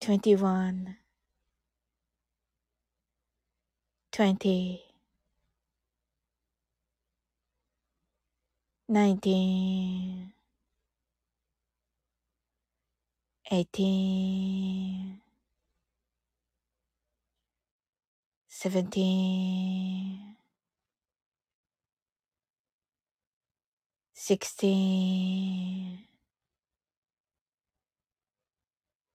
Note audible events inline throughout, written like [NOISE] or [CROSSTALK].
21 20 19 18 17 16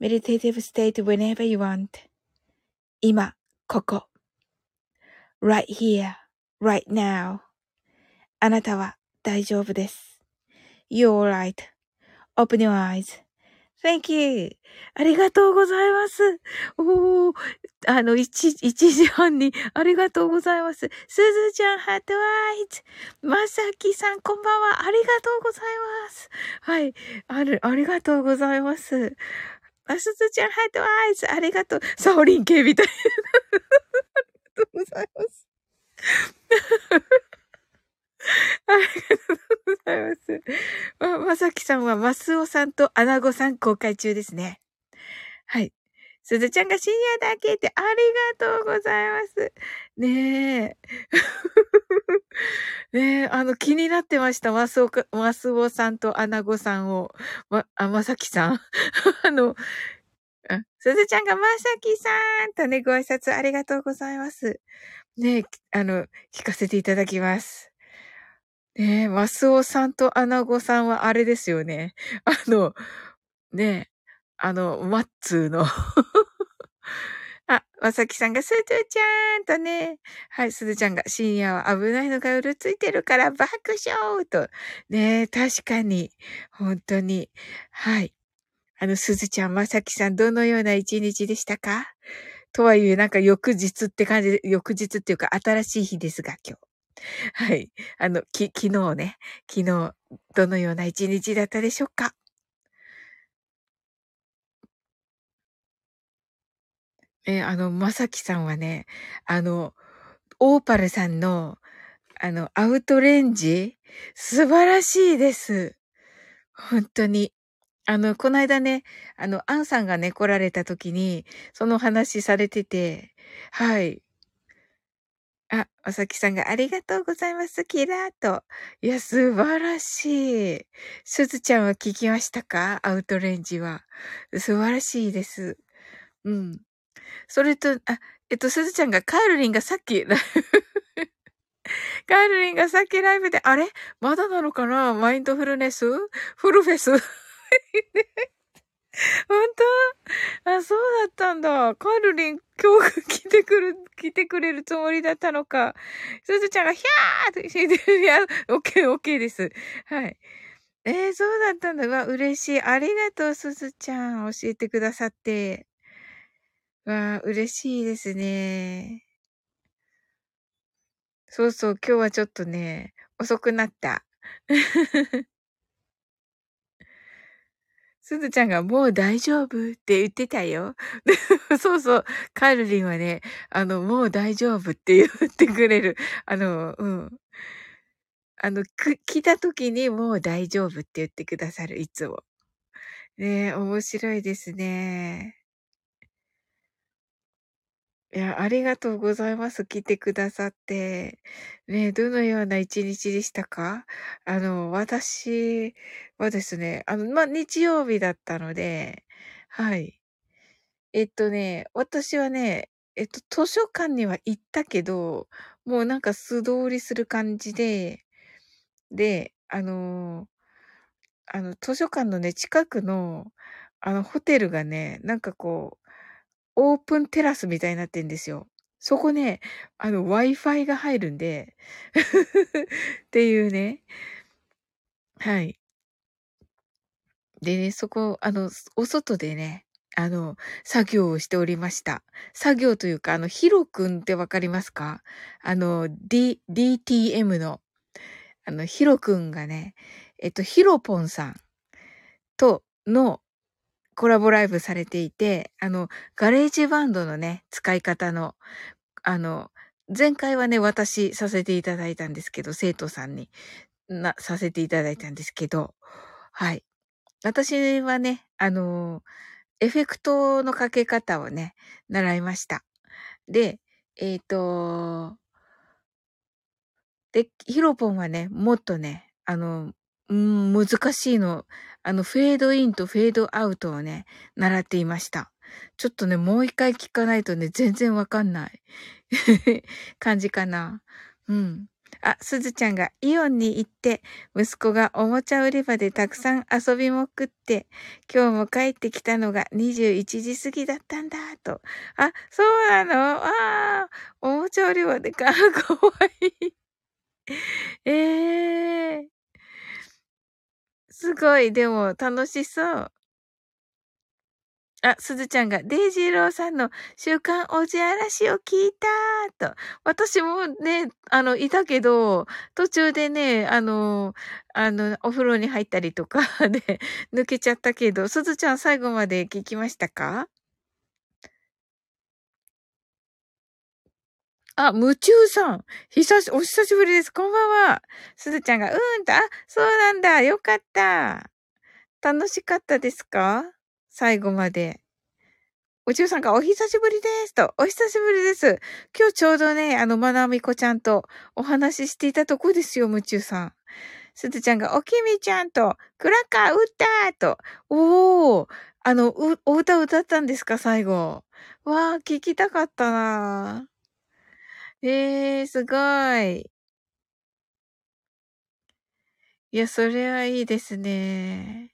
meditative state whenever you want. 今、ここ。right here, right now. あなたは大丈夫です。You're right.Open your eyes.Thank you. ありがとうございます。おー、あの、一、一時半に、ありがとうございます。すずちゃん、ハートワイズ。まさきさん、こんばんは。ありがとうございます。はい。ある、ありがとうございます。あ、すずちゃん、ハートワイズ。ありがとう。サオリン系みたいな。ありがとうございます。ありがとうございます。ま、まさきさんは、マスオさんとアナゴさん公開中ですね。はい。すずちゃんが深夜だけってありがとうございます。ねえ。ねえ、あの、気になってました。マスオか、マスオさんとアナゴさんを。ま、あ、まさきさん。[LAUGHS] あの、すずちゃんがまさきさんとね、ご挨拶ありがとうございます。ね、あの、聞かせていただきます。ねえマスオさんとアナゴさんはあれですよね。あの、ねえあの、マッツーの [LAUGHS] あ、まさきさんが、すずちゃんとね、はい、すずちゃんが、深夜は危ないのがうるついてるから爆笑と、ね確かに、本当に、はい。あの、すずちゃん、まさきさん、どのような一日でしたか？とはいえ、なんか翌日って感じで、翌日っていうか新しい日ですが、今日。はい。あの、き、昨日ね、昨日、どのような一日だったでしょうか？えー、あの、まさきさんはね、あの、オーパルさんの、あの、アウトレンジ、素晴らしいです。本当に。あの、この間ね、あの、アンさんがね、来られた時に、その話されてて、はい。あ、まさきさんがありがとうございます、キラーと。いや、素晴らしい。すずちゃんは聞きましたか？アウトレンジは。素晴らしいです。うん。それと、あ、えっと、すずちゃんが、カールリンがさっき、[LAUGHS] カールリンがさっきライブで、あれ？まだなのかな？マインドフルネス？フルフェス？[LAUGHS] 本当？あ、そうだったんだ。カールリン、今日来てくる、来てくれるつもりだったのか。すずちゃんが、ひゃーって言って。いや、オッケー、オッケーです。はい。えー、そうだったんだ。うわ、嬉しい。ありがとう、すずちゃん。教えてくださって。わあ、嬉しいですね。そうそう、今日はちょっとね、遅くなった。すずちゃんがもう大丈夫って言ってたよ。[LAUGHS] そうそう。カールリンはね、あの、もう大丈夫って言ってくれる。あの、うん。あの、く、来た時にもう大丈夫って言ってくださる、いつも。ね面白いですね。いや、ありがとうございます。来てくださって。ね、どのような一日でしたか？あの、私はですね、あの、まあ、日曜日だったので、はい。えっとね、私はね、えっと、図書館には行ったけど、もうなんか素通りする感じで、で、あの、あの、図書館のね、近くの、あの、ホテルがね、なんかこうオープンテラスみたいになってんですよ。そこね、あの、Wi-Fi が入るんで [LAUGHS] っていうね。はい。でね、そこ、あの、お外でね、あの、作業をしておりました。作業というか、あの、ヒロくんってわかりますか？あの、D、DTM の、あの、ヒロくんがね、えっと、ヒロポンさんとのコラボライブされていて、あの、 GarageBand のね、使い方の、あの、前回はね、私させていただいたんですけど、生徒さんにな、させていただいたんですけど、はい。私はね、あの、エフェクトのかけ方をね、習いました。で、えっ、ー、と、で、ヒロポンはね、もっとね、あの、うん、難しいの。あの、フェードインとフェードアウトをね、習っていました。ちょっとね、もう一回聞かないとね、全然わかんない [LAUGHS] 感じかな。うん。あ、すずちゃんがイオンに行って、息子がおもちゃ売り場でたくさん遊びもくって、今日も帰ってきたのが21時過ぎだったんだ、と。あ、そうなの？ああ、おもちゃ売り場でか、かわいい。え [LAUGHS] えーすごい、でも楽しそう。あ、すずちゃんが、デイジーローさんの週刊おじあらしを聞いたと。私もね、あの、いたけど、途中でね、あの、あの、お風呂に入ったりとか [LAUGHS] で抜けちゃったけど、すずちゃん最後まで聞きましたか？あ、夢中さん。久し、お久しぶりです。こんばんは。すずちゃんが、うーんと、あ、そうなんだ。よかった。楽しかったですか？最後まで。宇宙さんがお久しぶりですと。お久しぶりです。今日ちょうどね、あの、まなみこちゃんとお話ししていたとこですよ、夢中さん。すずちゃんが、おきみちゃんと、クラッカー打ったと。おー、あの、お歌歌ったんですか最後。わあ、聞きたかったなええー、すごい。いや、それはいいですね。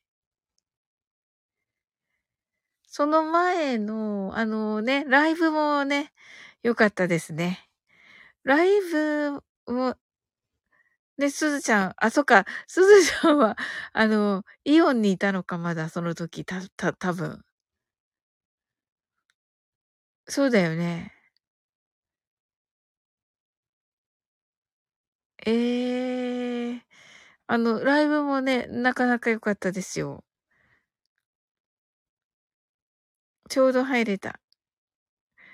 その前の、あのね、ライブもね、良かったですね。ライブも、ね、すずちゃん、あ、そっか、[LAUGHS] すずちゃんは、あの、イオンにいたのか、まだ、その時、た、た、多分。そうだよね。ええー、あの、ライブもね、なかなか良かったですよ。ちょうど入れた。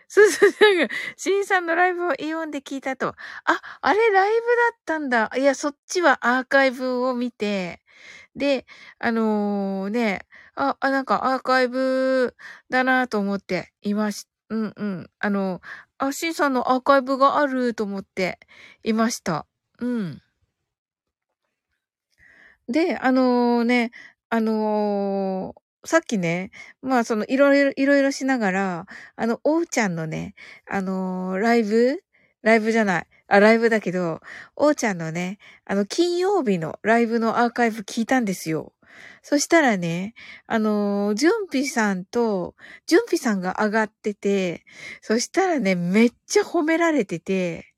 すずちゃんが、しんさんのライブをイオンで聞いたと。あ、あれライブだったんだ。いや、そっちはアーカイブを見て、で、あのー、ね、あ、あ、なんかアーカイブだなと思っていました、うんうん。あの、あ、しんさんのアーカイブがあると思っていました。うん。で、あの、ね、あのーさっきね、まあそのいろいろ、いろいろしながら、あの、おうちゃんのね、あのー、ライブ？ライブじゃない。あ、ライブだけど、おうちゃんのね、あの、金曜日のライブのアーカイブ聞いたんですよ。そしたらね、あのー、じゅんぴさんと、じゅんぴさんが上がってて、そしたらね、めっちゃ褒められてて、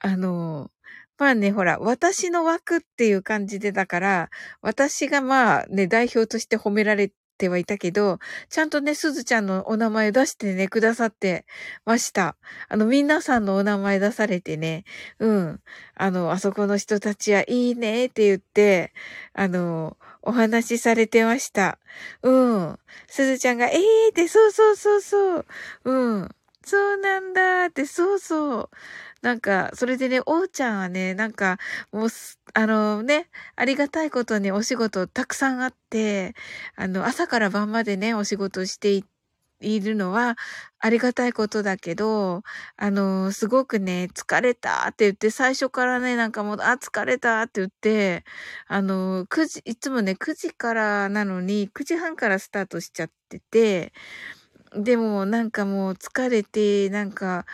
あのまあね、ほら、私の枠っていう感じでだから、私がまあね、代表として褒められてはいたけど、ちゃんとね、すずちゃんのお名前出してね、くださってました。あの、皆さんのお名前出されてね、うん。あの、あそこの人たちはいいねって言って、あの、お話しされてました。うん。すずちゃんが、ええーって、そうそうそうそう。うん。そうなんだって、そうそう。なんか、それでね、おうちゃんはね、なんか、もう、あのね、ありがたいことにお仕事たくさんあって、あの、朝から晩までね、お仕事していいるのはありがたいことだけど、あの、すごくね、疲れたって言って、最初からね、なんかもう、あ、疲れたって言って、あの、9時、いつもね、9時からなのに、9時半からスタートしちゃってて、でも、なんかもう疲れて、なんか、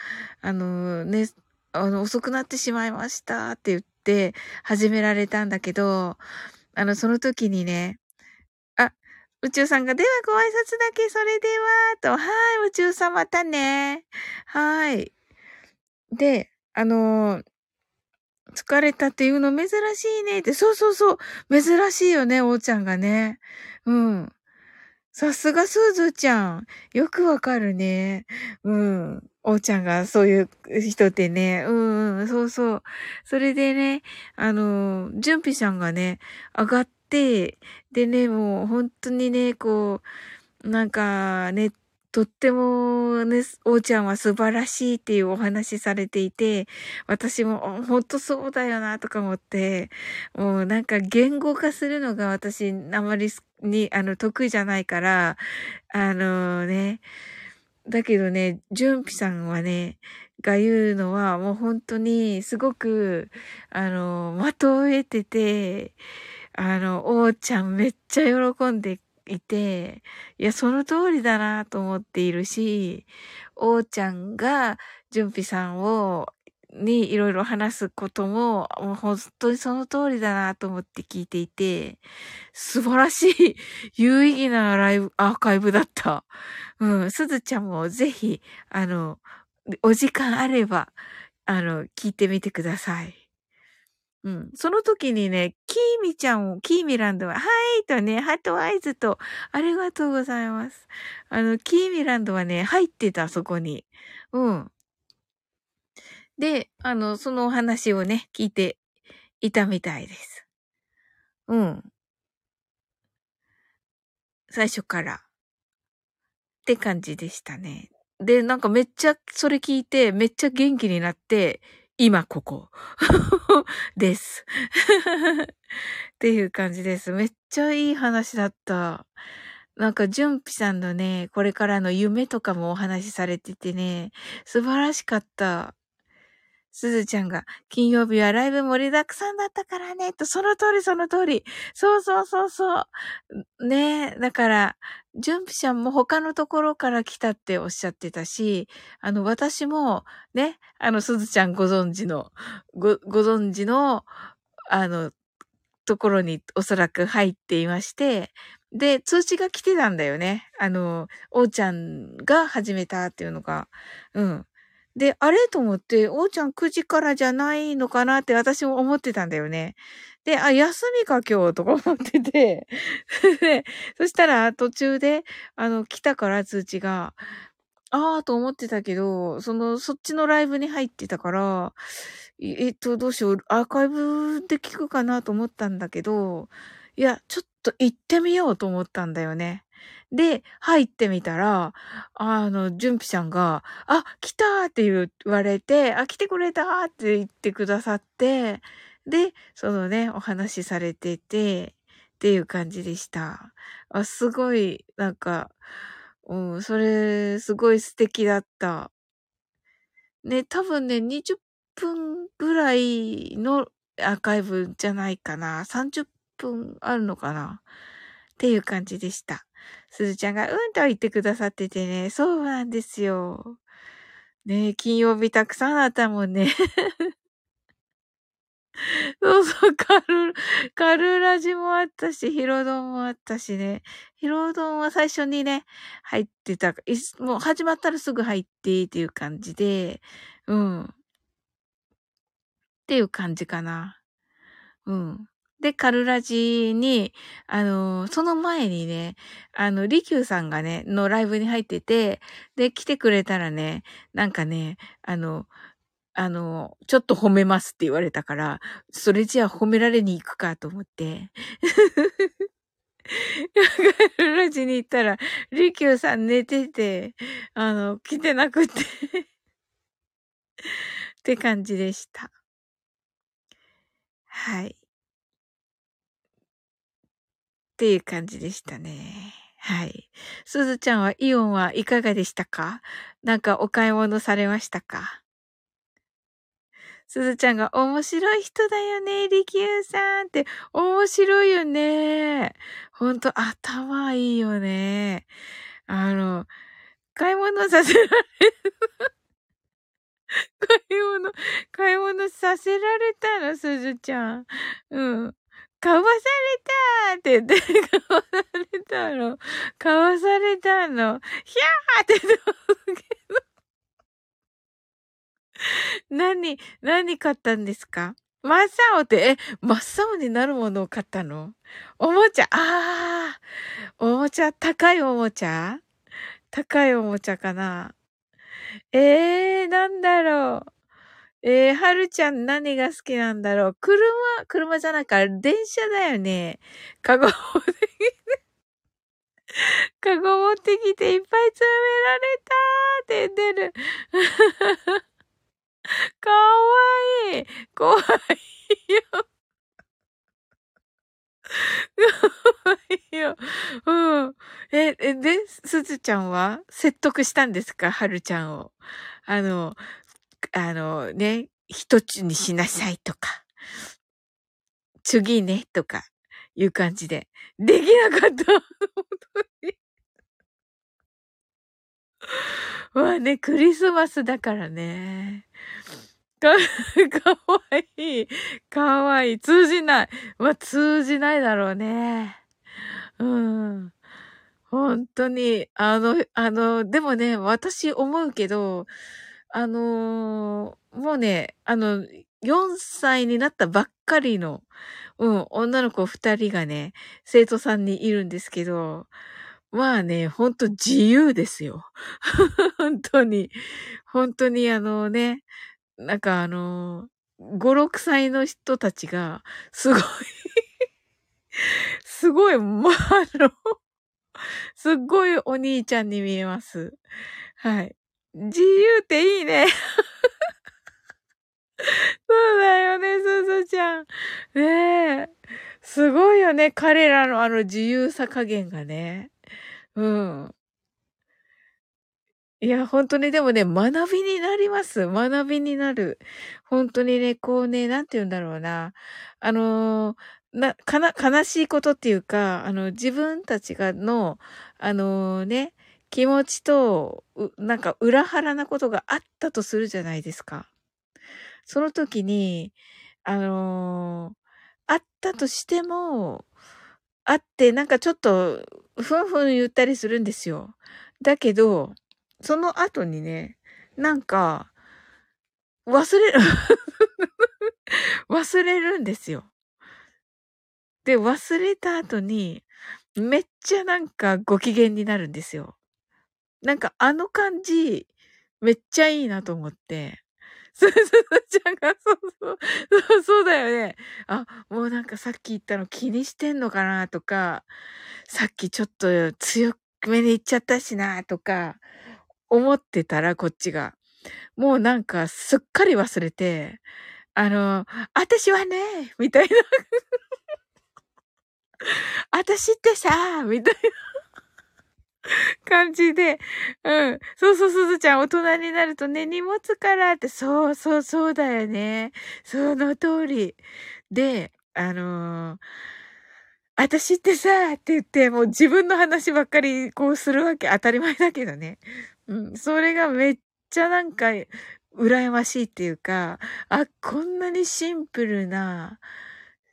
あのね、あの、遅くなってしまいましたって言って始められたんだけど、あの、その時にね、あ、宇宙さんが、ではご挨拶だけ、それでは、と、はい、宇宙さんまたね。はい。で、あの疲れたっていうの珍しいねって、そうそうそう、珍しいよね、おーちゃんがね。うん。さすがすずちゃん。よくわかるね。うん。おうちゃんがそういう人ってね。うんうん、そうそう。それでね、あの、じゅんぴさんがね、上がって、でね、もう本当にね、こう、なんかね、とってもね、おーちゃんは素晴らしいっていうお話されていて、私も本当そうだよなとか思って、もうなんか言語化するのが私あまりに、あの、得意じゃないから、あのね、だけどね、じゅんぴさんはね、が言うのはもう本当にすごく、あの、的を得てて、あの、おーちゃんめっちゃ喜んでいて、いや、その通りだなと思っているし、おーちゃんが、じゅんぴさんを、にいろいろ話すことも、もう本当にその通りだなと思って聞いていて、素晴らしい、有意義なライブ、アーカイブだった。うん、すずちゃんもぜひ、あの、お時間あれば、あの、聞いてみてください。うん。その時にね、キーミちゃんを、キーミランドは、はいとね、ハートアイズと、ありがとうございます。あの、キーミランドはね、入ってた、そこに。うん。で、あの、そのお話をね、聞いていたみたいです。うん。最初から。って感じでしたね。で、なんかめっちゃ、それ聞いて、めっちゃ元気になって、今ここ [LAUGHS] です。[LAUGHS] っていう感じです。めっちゃいい話だった。なんか、じゅんぴさんのね、これからの夢とかもお話しされててね、素晴らしかった。すずちゃんが、金曜日はライブ盛りだくさんだったからね、と、その通りその通り。そうそうそうそう。ねえ、だから、ジュンピちゃんも他のところから来たっておっしゃってたし、あの、私も、ね、あの、すずちゃんご存知の、ご、ご存知の、あの、ところにおそらく入っていまして、で、通知が来てたんだよね。あの、おうちゃんが始めたっていうのが。うん。で、あれ？と思って、おうちゃん9時からじゃないのかな？って私も思ってたんだよね。で、あ、休みか今日？とか思ってて。[LAUGHS] そしたら途中で、あの、来たから通知が、あーと思ってたけど、その、そっちのライブに入ってたから、えっと、どうしよう、アーカイブで聞くかな？と思ったんだけど、いや、ちょっと行ってみようと思ったんだよね。で、入ってみたら、あの、純ぴちゃんが、あ、来たって言われて、あ、来てくれたって言ってくださって、で、そのね、お話しされてて、っていう感じでした。あ、すごい、なんか、うん、それ、すごい素敵だった。ね、多分ね、20分ぐらいのアーカイブじゃないかな。30分あるのかな？っていう感じでした。すずちゃんがうんと言ってくださっててね、そうなんですよ。ね金曜日たくさんあったもんね。[LAUGHS] そうそう、カル、カルラジもあったし、ヒロドンもあったしね。ヒロドンは最初にね、入ってた、もう始まったらすぐ入ってっていう感じで、うん。っていう感じかな。うん。で、カルラジに、あの、その前にね、あの、リキューさんがね、のライブに入ってて、で、来てくれたらね、なんかね、あの、あの、ちょっと褒めますって言われたから、それじゃあ褒められに行くかと思って。[LAUGHS] カルラジに行ったら、リキューさん寝てて、あの、来てなくてって感じでした。はい。っていう感じでしたね。はい。すずちゃんはイオンはいかがでしたか？なんかお買い物されましたか？すずちゃんが面白い人だよね、リキューさんって面白いよね。ほんと頭いいよね。あの、買い物させられる。買い物、買い物させられたの、すずちゃん。うん。かわされたって言って、[LAUGHS] かわされたの。かわされたの。ひゃーって言ったけど。何、何買ったんですか？真っ青って、え、真っ青になるものを買ったの？おもちゃ、あー、おもちゃ、高いおもちゃ？高いおもちゃかなえー、なんだろう。えー、はるちゃん何が好きなんだろう車、車じゃないか、電車だよね。カゴ持ってきて、カゴ持ってきていっぱい詰められたーって言ってる。かわいい。怖いよ。かわいいよ。うん。え、え、で、すずちゃんは？説得したんですか？はるちゃんを。あの、あのね、一つにしなさいとか、次ね、とか、いう感じで。できなかった。本当に。まあね、クリスマスだからね。か、かわいい。かわいい。通じない。まあ、通じないだろうね。うん。本当に、あの、あの、でもね、私思うけど、あのー、もうね、あの、4歳になったばっかりの、うん、女の子二人がね、生徒さんにいるんですけど、まあね、ほんと自由ですよ。[LAUGHS] 本当に。本当にあのね、なんかあの、5、6歳の人たちが、すごい [LAUGHS] すごい、まあ、あの、すっごいお兄ちゃんに見えます。はい。自由っていいね。[LAUGHS] そうだよね、すずちゃん。ねえ。すごいよね、彼らのあの自由さ加減がね。うん。いや、本当にでもね、学びになります。学びになる。本当にね、こうね、なんて言うんだろうな。あの、な、かな、悲しいことっていうか、あの、自分たちがの、あの、ね、気持ちと、なんか裏腹なことがあったとするじゃないですか。その時に、あのー、あったとしても、あって、なんかちょっと、ふんふん言ったりするんですよ。だけど、その後にね、なんか、忘れる [LAUGHS] 忘れるんですよ。で、忘れた後に、めっちゃなんかご機嫌になるんですよ。なんかあの感じ、めっちゃいいなと思って。[LAUGHS] すずちゃんが、そうそう、そうそうだよね。あ、もうなんかさっき言ったの気にしてんのかなとか、さっきちょっと強めに言っちゃったしなとか、思ってたらこっちが。もうなんかすっかり忘れて、あの、私はね、みたいな。[LAUGHS] 私ってさ、みたいな。[LAUGHS] 感じで、うん。そうそう、すずちゃん、大人になるとね、荷物からって、そうそう、そうだよね。その通り。で、あのー、私ってさ、って言って、もう自分の話ばっかりこうするわけ当たり前だけどね。うん。それがめっちゃなんか、羨ましいっていうか、あ、こんなにシンプルな、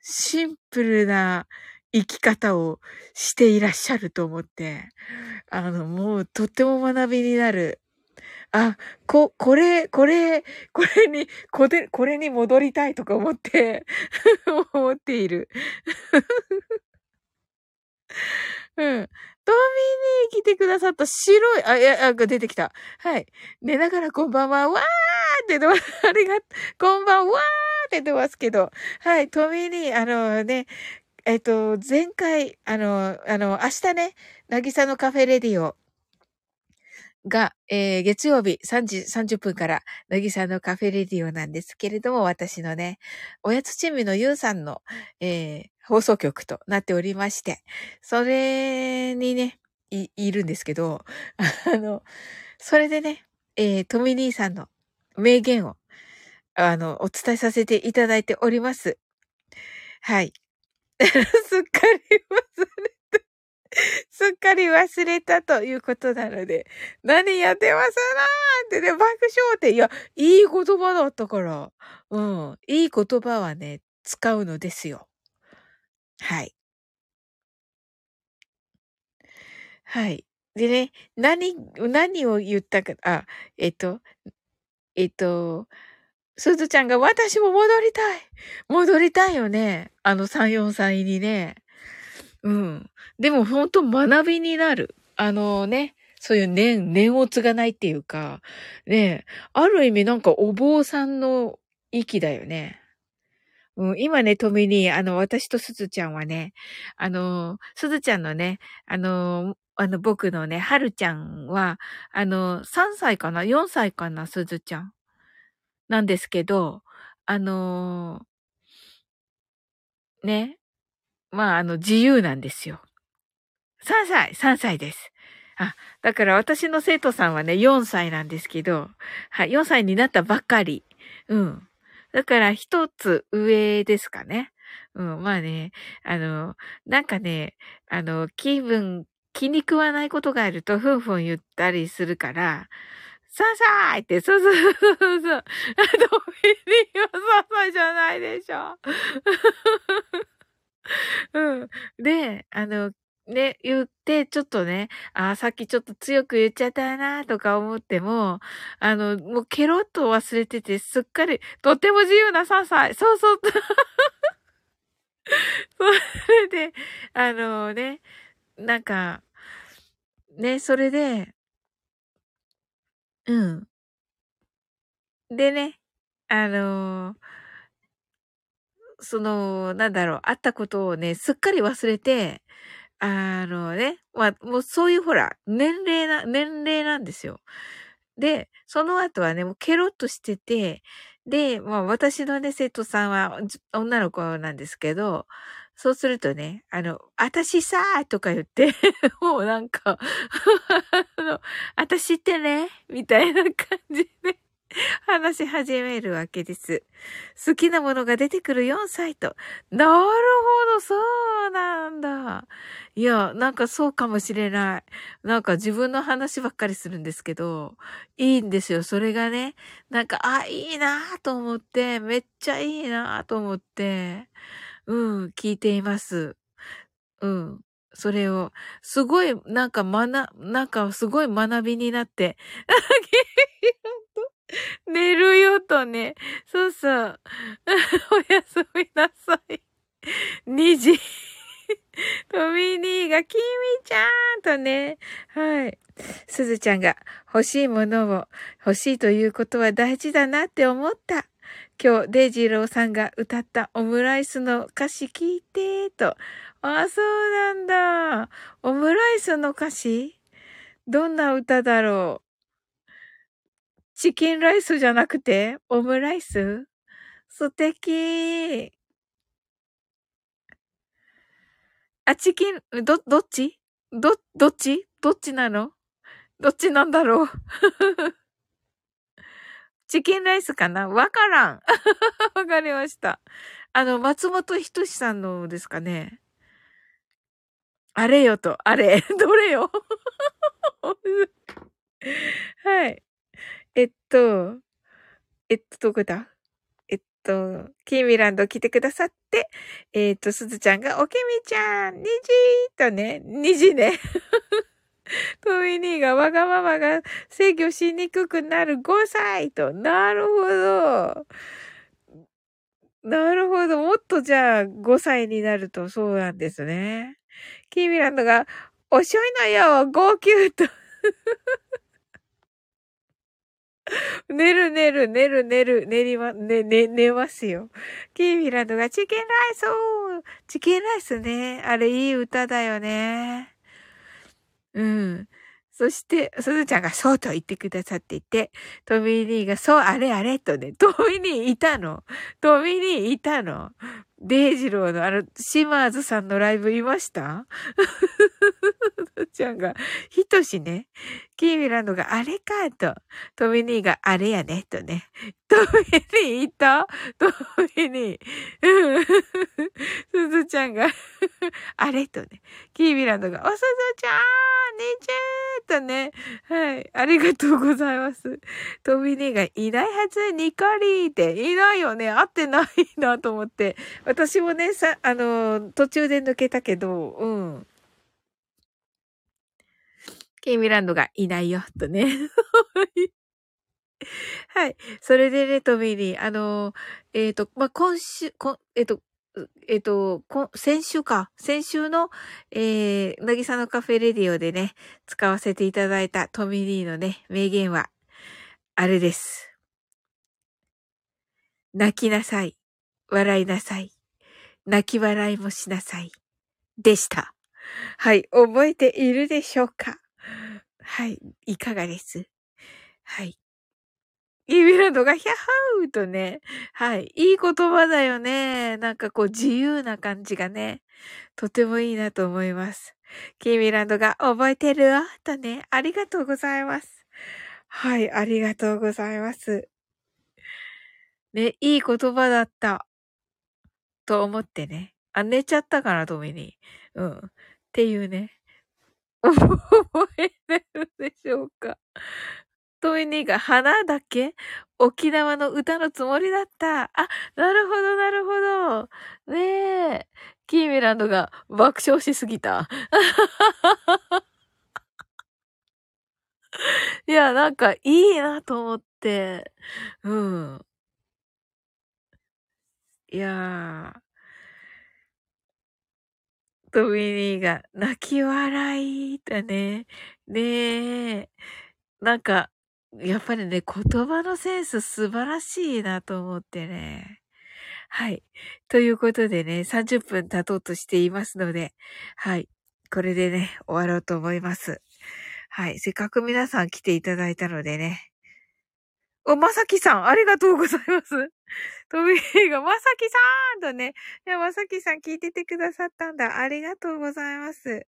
シンプルな生き方をしていらっしゃると思って、あの、もうとっても学びになる。あ、こ、これ、これ、これに、これ、これに戻りたいとか思って [LAUGHS] 思っている。うん。トミーに来てくださった白い、あ、いや、あ、出てきた。はい。寝ながらこんばんは、わーって言って。ありがとう。こんばんはーって言ってますけど。はい。トミーに、あのね、えっと、前回、あの、あの、明日ね、なぎさのカフェレディオが、えー、月曜日3時30分から、なぎさのカフェレディオなんですけれども、私のね、おやつチームのゆうさんの、えー、放送局となっておりまして、それにね、い、いるんですけど、あの、それでね、えー、トミ兄さんの名言を、あの、お伝えさせていただいております。はい。[LAUGHS] すっかり忘れた。すっかり忘れたということなので、何やってますなーってね、爆笑って、いや、いい言葉だったから、うん、いい言葉はね、使うのですよ。はい。はい。でね、何、何を言ったか、あ、えっと、えっと、すずちゃんが私も戻りたい戻りたいよね。あの3、4歳にね。うん。でもほんと学びになる。あのね、そういう念、念を継がないっていうか、ね、ある意味なんかお坊さんの息だよね。うん、今ね、富に、あの、私とすずちゃんはね、あの、すずちゃんのね、あの、あの、僕のね、はるちゃんは、あの、3歳かな ?4 歳かな？すずちゃん。なんですけど、あのー、ね。まあ、あの、自由なんですよ。3歳、3歳です。あ、だから私の生徒さんはね、4歳なんですけど、はい、4歳になったばっかり。うん。だから一つ上ですかね。うん、まあね、あの、なんかね、あの、気分、気に食わないことがあると、ふんふん言ったりするから、ササーって、そうそうそうそうそう。ドミニーはササじゃないでしょ。[LAUGHS] うん。で、あの、ね、言って、ちょっとね、あさっきちょっと強く言っちゃったな、とか思っても、あの、もうケロッと忘れてて、すっかり、とっても自由な3歳。そうそう。[LAUGHS] それで、あのね、なんか、ね、それで、うん。でね、あの、その、なんだろう、あったことをね、すっかり忘れて、あのね、まあ、もうそういうほら、年齢な、年齢なんですよ。で、その後はね、もうケロッとしてて、で、まあ私のね、生徒さんは女の子なんですけど、そうするとね、あの、あたしさーとか言って [LAUGHS] もうなんか [LAUGHS] あの、あたしってね、みたいな感じで [LAUGHS] 話し始めるわけです。好きなものが出てくる4歳と。なるほど、そうなんだ。いや、なんかそうかもしれない。なんか自分の話ばっかりするんですけど、いいんですよ。それがね、なんか、あ、いいなと思って、めっちゃいいなと思って、うん、聞いています。うん。それを、すごい、なんか学、なんかすごい学びになって、[LAUGHS] 寝るよとね。そうそう。[LAUGHS] おやすみなさい。2時。トミニーが、キミちゃんとね。はい。すずちゃんが欲しいものを欲しいということは大事だなって思った。今日、デイジローさんが歌ったオムライスの歌詞聞いて、と。あ、そうなんだ。オムライスの歌詞？どんな歌だろう？チキンライスじゃなくて、オムライス？素敵。あ、チキン、ど、どっち？ど、どっち？どっちなの？どっちなんだろう？[LAUGHS] チキンライスかな？わからん。[LAUGHS] わかりました。あの、松本人志さんのですかね？あれよと、あれ、[LAUGHS] どれよ？[LAUGHS] はい。えっと、えっと、どこだ？えっと、キーミランド来てくださって、えっと、すずちゃんが、おきみちゃん、虹とね、虹ね。[LAUGHS] トミニーがわがままが制御しにくくなる5歳と。なるほど。なるほど。もっとじゃあ5歳になるとそうなんですね。キーミランドが、遅いのよ号泣と。[LAUGHS] 寝る寝る寝る寝る寝りま、ね、ね、寝ますよ。キーミランドがチキンライスチキンライスね。あれいい歌だよね。うん。そして、すずちゃんがそうと言ってくださっていて、トミー・ニーがそう、あれあれとね、トミー・ニーいたの。トミー・ニーいたの。デイジローのあの、シマーズさんのライブいました？ちゃんが、ひとしね、キーミランドがあれかと、トミニーがあれやね、とね。トミニーいた？トミニー。すずちゃんがあれ？とね。キーミランドが、おすずちゃんにちゃーとね。はい。ありがとうございます。トミニーがいないはず、ニカリーって、いないよね。会ってないなと思って。私もね、さ、あの、途中で抜けたけど、うん。ケイミランドがいないよ、とね。[LAUGHS] [LAUGHS] はい。それでね、トミーに、あの、えっ、ー、と、まあ、今週、こえっ、ー、と、えっ、ー、と、先週か。先週の、えー、なぎさのカフェレディオでね、使わせていただいたトミーのね、名言は、あれです。泣きなさい。笑いなさい。泣き笑いもしなさい。でした。はい。覚えているでしょうかはい。いかがですはい。イビランドがヒャハウとね、はい。いい言葉だよね。なんかこう自由な感じがね、とてもいいなと思います。キーミランドが覚えてる？わとね、ありがとうございます。はい、ありがとうございます。ね、いい言葉だった。と思ってね。あ、寝ちゃったかな、トミに。うん。っていうね。[LAUGHS] 覚えてるでしょうかトミニーが花だけ？沖縄の歌のつもりだった。あ、なるほど、なるほど。ねえ。キーミランドが爆笑しすぎた。[LAUGHS] いや、なんかいいなと思って。うん。いやー。トミニーが泣き笑いだね。ねえ。なんか、やっぱりね、言葉のセンス素晴らしいなと思ってね。はい。ということでね、30分経とうとしていますので、はい。これでね、終わろうと思います。はい。せっかく皆さん来ていただいたのでね。お、まさきさん、ありがとうございます。トビーが、まさきさんとね。まさきさん聞いててくださったんだ。ありがとうございます。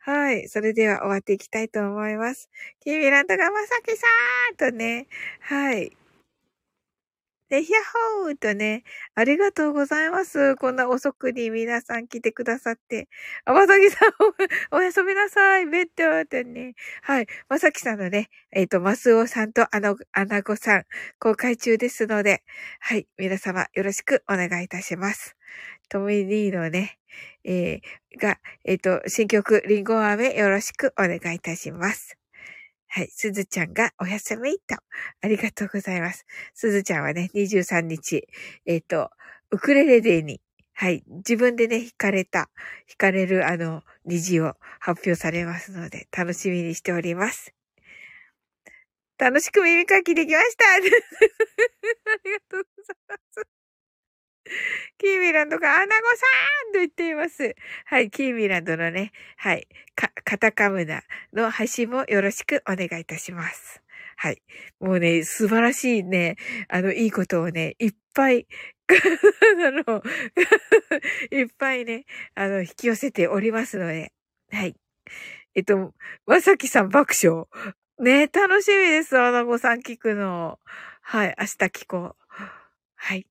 はい。それでは終わっていきたいと思います。キーミランドがまさきさーんとね。はい。で、ヒャホーとね、ありがとうございます。こんな遅くに皆さん来てくださって。あ、まさきさんお、やすみなさい。ベッドとね。はい。まさきさんのね、えっ、ー、と、マスオさんとアナ、アナゴさん、公開中ですので、はい。皆様よろしくお願いいたします。トミニーのね、えー、が、えっ、ー、と、新曲、リンゴ飴よろしくお願いいたします。はい。すずちゃんがお休みと。ありがとうございます。すずちゃんはね、23日、えっ、ー、と、ウクレレデーに、はい。自分でね、弾かれた、弾かれるあの、虹を発表されますので、楽しみにしております。楽しく耳かきできました [LAUGHS] ありがとうございます。[LAUGHS] キーミランドがアナゴさんと言っています。はい、キーミランドのね、はい、か、カタカムナの配信もよろしくお願いいたします。はい。もうね、素晴らしいね、あの、いいことをね、いっぱい、[LAUGHS] あの、[LAUGHS] いっぱいね、あの、引き寄せておりますので、はい。えっと、まさきさん爆笑。ね、楽しみです、アナゴさん聞くの。はい、明日聞こう。はい。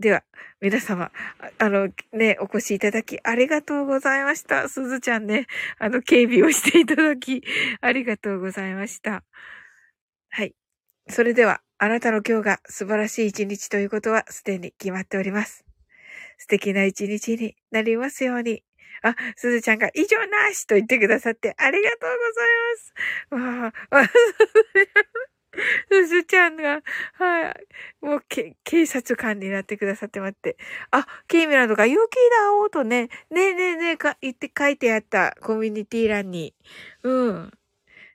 では、皆様、あの、ね、お越しいただきありがとうございました。すずちゃんね、あの、警備をしていただき、ありがとうございました。はい。それでは、あなたの今日が素晴らしい一日ということはすでに決まっております。素敵な一日になりますように。あ、すずちゃんが以上なしと言ってくださってありがとうございます。わあ、すずちゃんが、はい。もう、け、警察官になってくださって待って。あ、キーミランドが、勇気だおーとね、ねえねえねえか、言って書いてあった。コミュニティ欄に。うん。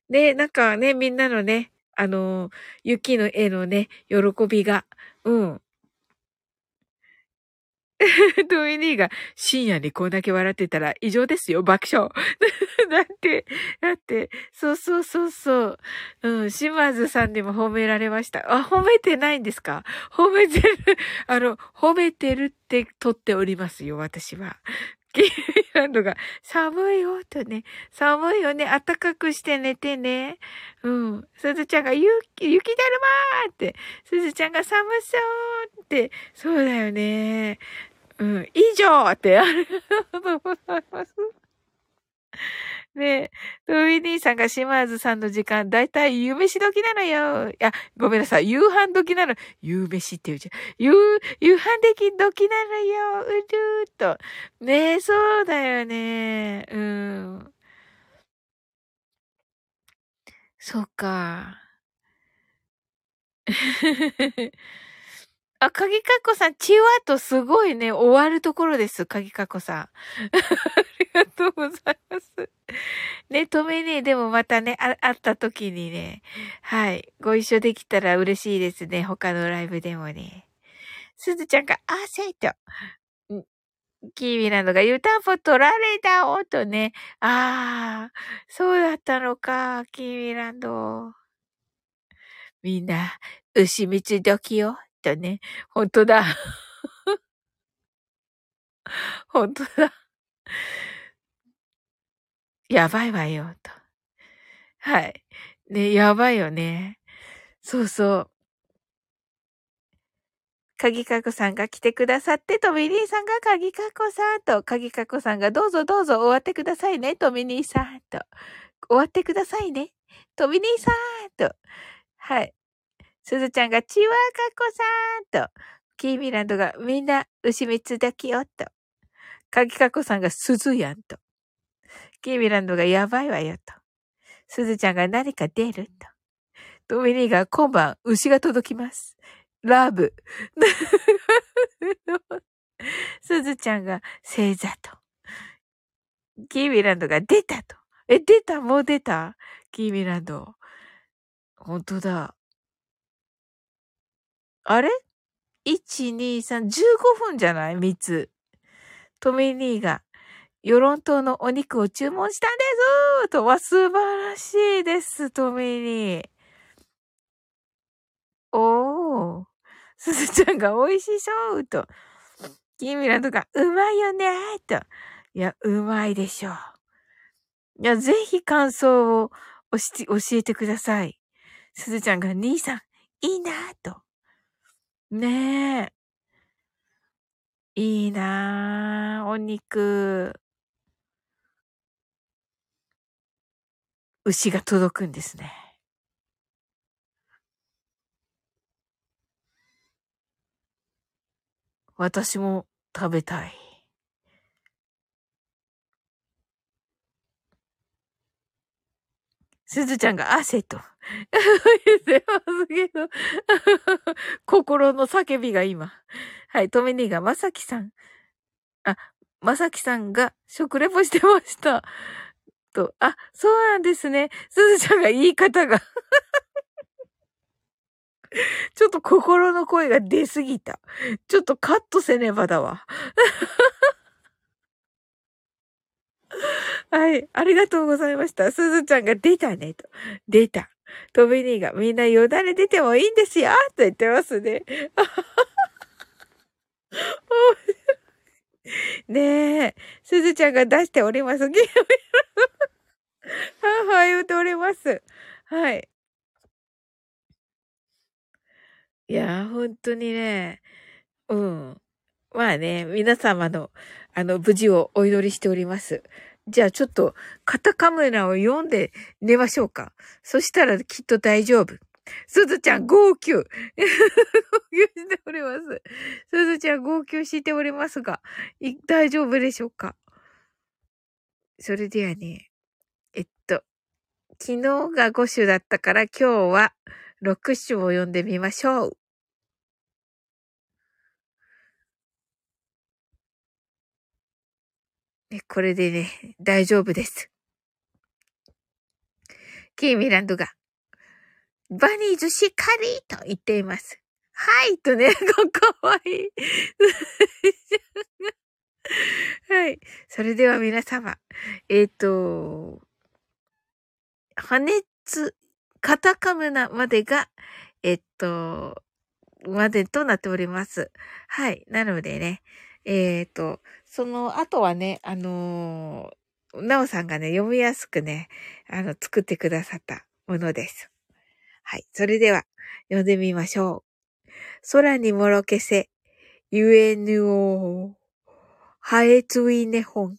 で、なんかね、みんなのね、あの、雪の絵のね、喜びが、うん。ドミニーが深夜にこんだけ笑ってたら異常ですよ、爆笑。[LAUGHS] だって、だって、そうそうそうそう。うん、島津さんにも褒められました。あ、褒めてないんですか？褒めてる。[LAUGHS] あの、褒めてるって撮っておりますよ、私は。キーランドが、寒いよ、とね。寒いよね。暖かくして寝てね。うん。すずちゃんが、雪、雪だるまーって。すずちゃんが寒そうって。そうだよね。うん。以上って、ありがとうございます。ねえ、トゥイ兄さんが島津さんの時間、だいたい夕飯時なのよ。いや、ごめんなさい。夕飯時なの。夕飯って言うじゃん。夕、夕飯時時なのよ。うるーっと。ねえ、そうだよね。うん。そっか。あ、かぎかっこさん、チワとすごいね、終わるところです、かぎかっこさん。ありがとうございます。ね、とめね、でもまたね、あ、会った時にね、はい、ご一緒できたら嬉しいですね、他のライブでもね。すずちゃんが、あ、せいと。キーミランドが湯たんぽ取られたおとね。ああ、そうだったのか、キーミランド。みんな、牛蜜時よ。とね。ほんとだ。[LAUGHS] ほんとだ。やばいわよ、と。はい。ね、やばいよね。そうそう。かぎかこさんが来てくださって、トミニーさんがかぎかこさんと、かぎかこさんがどうぞどうぞ終わってくださいね、トミニーさんと。終わってくださいね、トミニーさんと。はい。すずちゃんが、ちわかこさんと、キーミランドが、みんな、牛蜜だけよ、と。かぎかこさんが、すずやん、と。キーミランドが、やばいわよ、と。すずちゃんが、何か出る、と。ドミニーが、今晩、牛が届きます。ラブ。[LAUGHS] すずちゃんが、星座と。キーミランドが、出たと。え、出た？もう出た？キーミランド。本当だ。あれ ?1、2、3、15分じゃない ?3 つ。トミー兄が、世論島のお肉を注文したんですとは素晴らしいです、トミー兄。おー。すずちゃんが美味しそうと。キミラとか、うまいよねと。いや、うまいでしょう。いや、ぜひ感想を教えてください。すずちゃんが、兄さん、いいなと。ねえ。いいなお肉。牛が届くんですね。私も食べたい。すずちゃんが汗と。言ってますけど。心の叫びが今。はい、トミニーがまさきさん。あ、まさきさんが食レポしてました。と、あ、そうなんですね。すずちゃんが言い方がちょっと心の声が出すぎた。ちょっとカットせねばだわ。[LAUGHS] はい。ありがとうございました。すずちゃんが出たね、と。出た。トビニーがみんなよだれ出てもいいんですよと言ってますね。[LAUGHS] ねえ。すずちゃんが出しております。ゲームやはは言うております。はい。いや、本当にね、うん。まあね、皆様の、あの、無事をお祈りしております。じゃあちょっと、カタカムナを読んで寝ましょうか。そしたらきっと大丈夫。すずちゃん、号泣。号泣しております。すずちゃん、号泣しておりますが、大丈夫でしょうか？それではね、えっと、昨日が5種だったから今日は6種を読んでみましょう。これでね、大丈夫です。キーミランドが、バニーズしっかりと言っています。はいとね、かわいい。[LAUGHS] はい。それでは皆様、えっ、ー、と、破熱、カタカムナまでが、えっと、までとなっております。はい。なのでね、えっ、ー、と、その後はね、あのー、なおさんがね、読みやすくね、あの、作ってくださったものです。はい。それでは、読んでみましょう。空にもろけせ、ゆえぬおはえついねほん、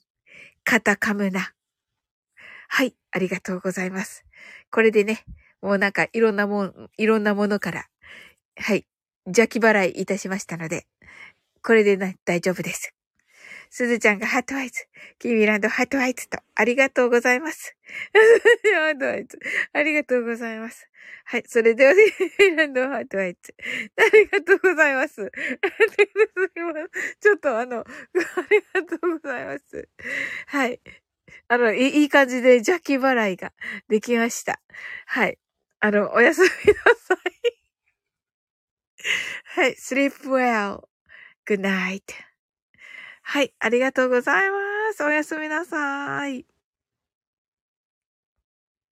カタカムナ。はい。ありがとうございます。これでね、もうなんかいろんなもん、いろんなものから、はい。邪気払いいたしましたので、これで、大丈夫です。すずちゃんがハートアイズ。キーミランドハートアイズと、ありがとうございます。[LAUGHS] ハートアイズ。ありがとうございます。はい。それでは、キミランドハートアイズ。ありがとうございます。ありがとうございます。ちょっとあの、ありがとうございます。はい。あの、いいい感じで邪気払いができました。はい。あの、おやすみなさい。はい。sleep well. Good night. はい、ありがとうございます。おやすみなさい。